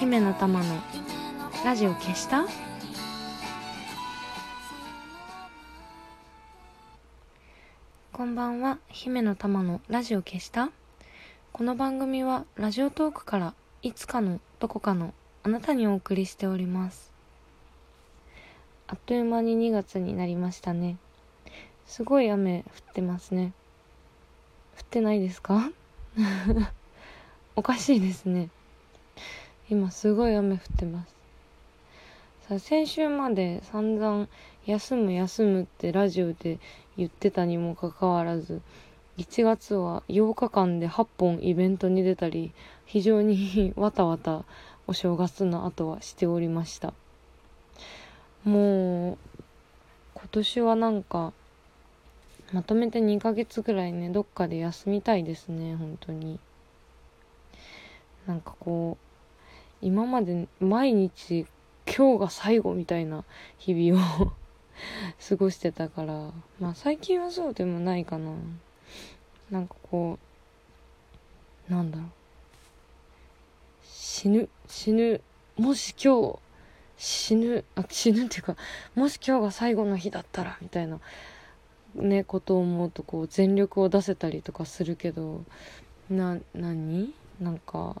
姫の玉のラジオ消した？こんばんは。姫の玉のラジオ消した？この番組はラジオトークからいつかのどこかのあなたにお送りしております。あっという間に2月になりましたね。すごい雨降ってますね。降ってないですか？おかしいですね。今すごい雨降ってます。さ先週まで散々休む休むってラジオで言ってたにもかかわらず1月は8日間で8本イベントに出たり非常に わたわたお正月の後はしておりました。もう今年はなんかまとめて2ヶ月ぐらいねどっかで休みたいですね本当に。なんかこう今まで毎日今日が最後みたいな日々を 過ごしてたからまあ最近はそうでもないかな。なんかこうなんだろう。死ぬ死ぬもし今日死ぬあ死ぬっていうかもし今日が最後の日だったらみたいなねことを思うとこう全力を出せたりとかするけどな何？なんか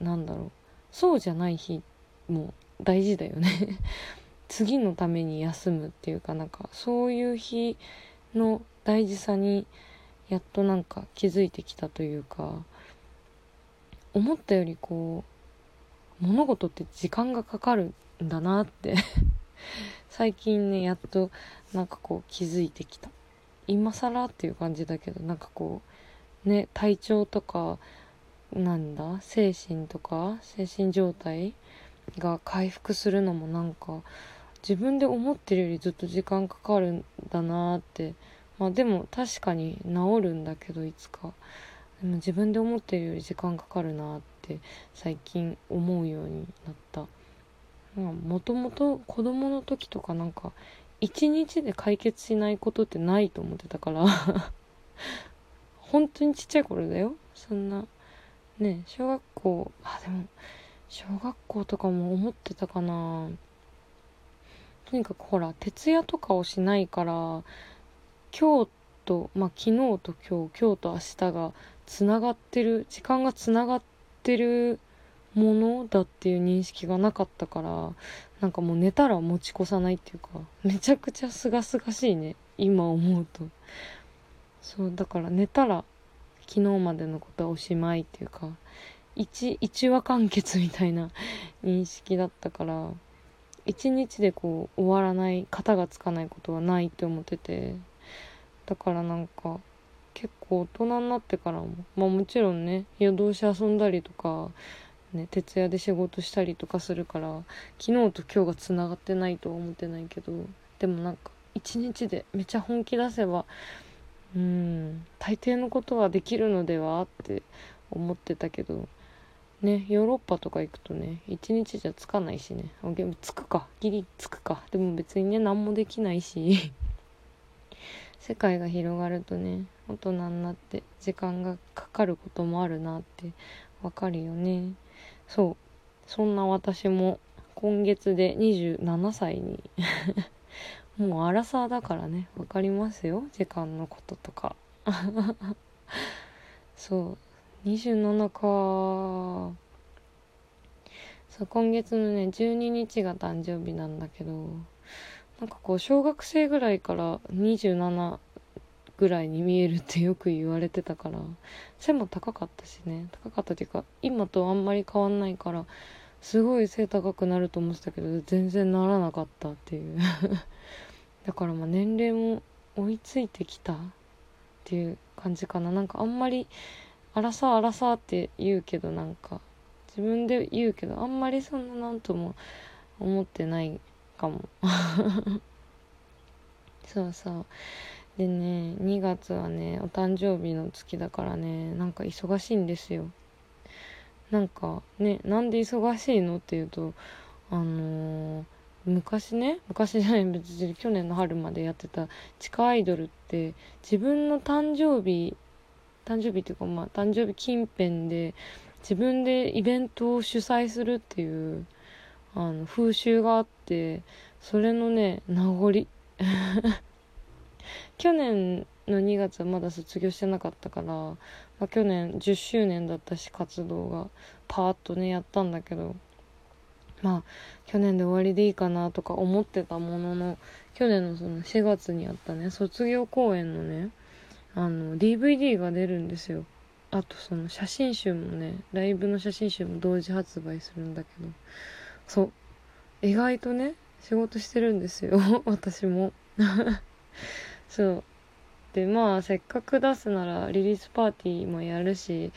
なんだろう。そうじゃない日も大事だよね。次のために休むっていうかなんかそういう日の大事さにやっとなんか気づいてきたというか思ったよりこう物事って時間がかかるんだなって 最近ねやっとなんかこう気づいてきた。今更っていう感じだけどなんかこうね体調とかなんだ？精神とか？精神状態が回復するのもなんか自分で思ってるよりずっと時間かかるんだなって。まあでも確かに治るんだけどいつか。でも自分で思ってるより時間かかるなって最近思うようになった。もともと子供の時とかなんか一日で解決しないことってないと思ってたから。本当にちっちゃい頃だよ。そんなね小学校あでも小学校とかも思ってたかな。とにかくほら徹夜とかをしないから今日とまあ昨日と今日今日と明日がつながってる時間がつながってるものだっていう認識がなかったからなんかもう寝たら持ち越さないっていうかめちゃくちゃすがすがしいね今思うと。そうだから寝たら昨日までのことはおしまいっていうか一一話完結みたいな 認識だったから一日でこう終わらない型がつかないことはないって思っててだからなんか結構大人になってからもまあもちろんね夜通し遊んだりとかね徹夜で仕事したりとかするから昨日と今日がつながってないとは思ってないけどでもなんか一日でめちゃ本気出せばうん。大抵のことはできるのではって思ってたけどねヨーロッパとか行くとね一日じゃつかないしね。つくか。ギリつくか。でも別にね何もできないし。世界が広がるとね大人になって時間がかかることもあるなってわかるよね。そう。そんな私も今月で27歳にもうアラサーだからね。分かりますよ。時間のこととか。そう。27かそう今月のね12日が誕生日なんだけどなんかこう小学生ぐらいから27ぐらいに見えるってよく言われてたから背も高かったしね。高かったっていうか今とあんまり変わんないからすごい背高くなると思ってたけど全然ならなかったっていう。だからまあ年齢も追いついてきたっていう感じかな。なんかあんまり「あらさあらさ」って言うけどなんか自分で言うけどあんまりそんななんとも思ってないかも。そうそう。でね2月はねお誕生日の月だからねなんか忙しいんですよ。なんかねなんで忙しいのっていうとあのー、昔ね昔じゃない別に去年の春までやってた地下アイドルって自分の誕生日誕生日っていうかまあ誕生日近辺で自分でイベントを主催するっていうあの風習があってそれのね名残。去年の2月はまだ卒業してなかったから、まあ、去年10周年だったし活動がパーッとねやったんだけどまあ去年で終わりでいいかなとか思ってたものの去年のその4月にあったね卒業公演のねあの DVD が出るんですよ。あとその写真集もねライブの写真集も同時発売するんだけどそう意外とね仕事してるんですよ。私も。そう。でまあせっかく出すならリリースパーティーもやるし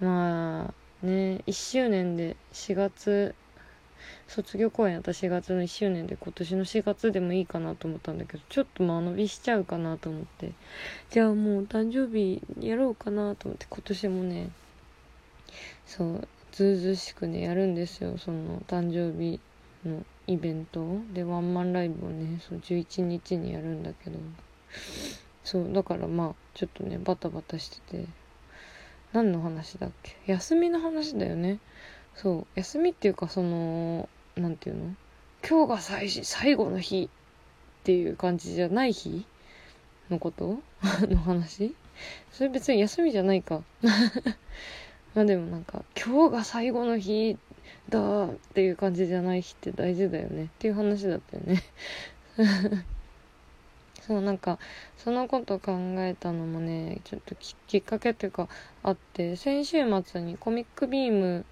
まあね1周年で4月卒業公演私4月の1周年で今年の4月でもいいかなと思ったんだけどちょっと間延びしちゃうかなと思って。じゃあもう誕生日やろうかなと思って今年もねそうずうずしくねやるんですよ。その誕生日のイベントでワンマンライブをねそう11日にやるんだけど。そうだからまあちょっとねバタバタしてて。何の話だっけ？休みの話だよね。そう休みっていうかその何て言うの？今日が最最後の日っていう感じじゃない日のこと？の話？それ別に休みじゃないか。まあでもなんか今日が最後の日だっていう感じじゃない日って大事だよねっていう話だったよね。そうなんかそのこと考えたのもねちょっときっかけっていうかあって先週末にコミックビーム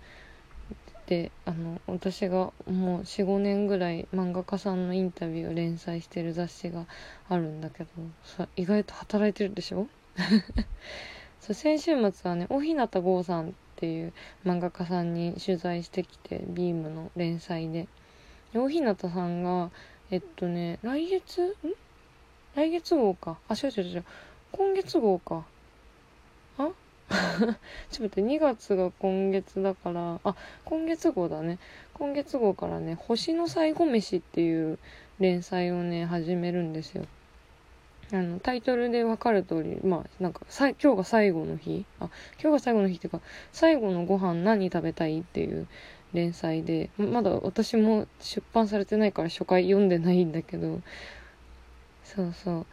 であの私がもう45年ぐらい漫画家さんのインタビューを連載してる雑誌があるんだけどさ意外と働いてるでしょ？そう先週末はね大日向剛さんっていう漫画家さんに取材してきてビームの連載で。大日向さんがえっとね来月？ん？来月号か。あ違う違う違う。今月号か。あ？ちょっと待って。2月が今月だから。あ今月号だね。今月号からね「星の最後飯」っていう連載をね始めるんですよ。あのタイトルで分かる通りまあなんかさ今日が最後の日？あ今日が最後の日っていうか最後のご飯何食べたいっていう連載でまだ私も出版されてないから初回読んでないんだけどそうそう。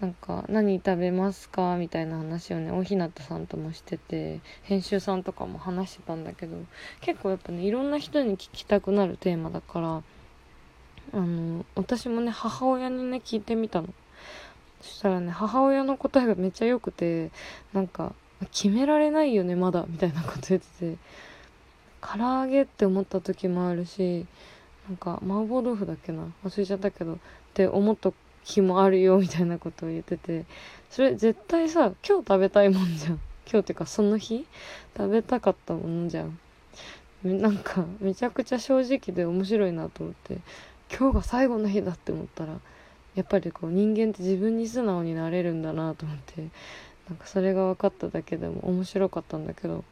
なんか何食べますかみたいな話をねおひなたさんともしてて編集さんとかも話してたんだけど結構やっぱねいろんな人に聞きたくなるテーマだからあの私もね母親にね聞いてみたの。そしたらね母親の答えがめっちゃ良くてなんか決められないよねまだみたいなこと言ってて唐揚げって思った時もあるしなんか麻婆豆腐だっけな？忘れちゃったけどって思った日もあるよみたいなことを言っててそれ絶対さ今日食べたいもんじゃん。今日っていうかその日食べたかったものじゃん。なんかめちゃくちゃ正直で面白いなと思って今日が最後の日だって思ったらやっぱりこう人間って自分に素直になれるんだなと思ってなんかそれが分かっただけでも面白かったんだけど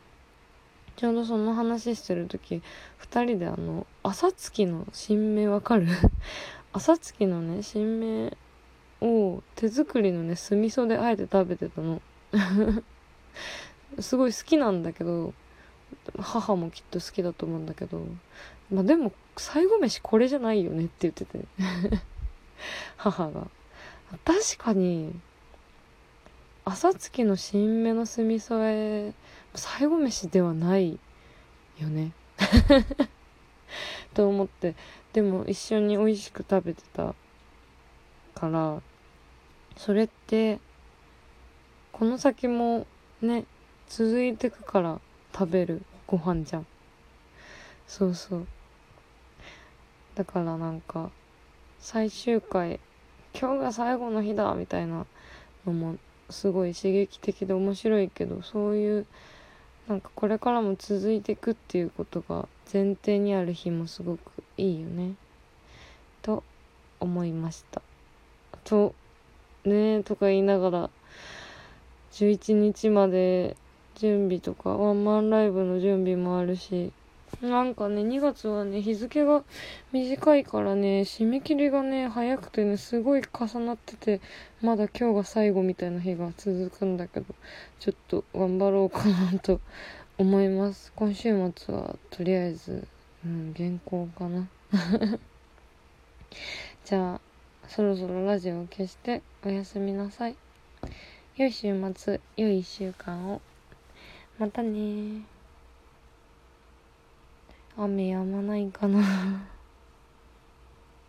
ちょうどその話してる時2人であの朝月の新芽わかる？朝月のね新芽を手作りのね酢味噌であえて食べてたの。すごい好きなんだけど母もきっと好きだと思うんだけど。まあでも最後飯これじゃないよねって言ってて。母が。確かに朝月の新芽の酢味噌え最後飯ではないよね。と思ってでも一緒に美味しく食べてたからそれってこの先もね続いてくから食べるご飯じゃん。そうそう。だからなんか最終回今日が最後の日だみたいなのもすごい刺激的で面白いけどそういうなんかこれからも続いていくっていうことが前提にある日もすごくいいよね。と思いました。とねとか言いながら11日まで準備とかワンマンライブの準備もあるしなんかね2月はね日付が短いからね締め切りがね早くてねすごい重なっててまだ今日が最後みたいな日が続くんだけどちょっと頑張ろうかなと思います。今週末はとりあえずうん原稿かな。じゃあそろそろラジオを消しておやすみなさい。良い週末良い1週間を。またね雨やまないかな。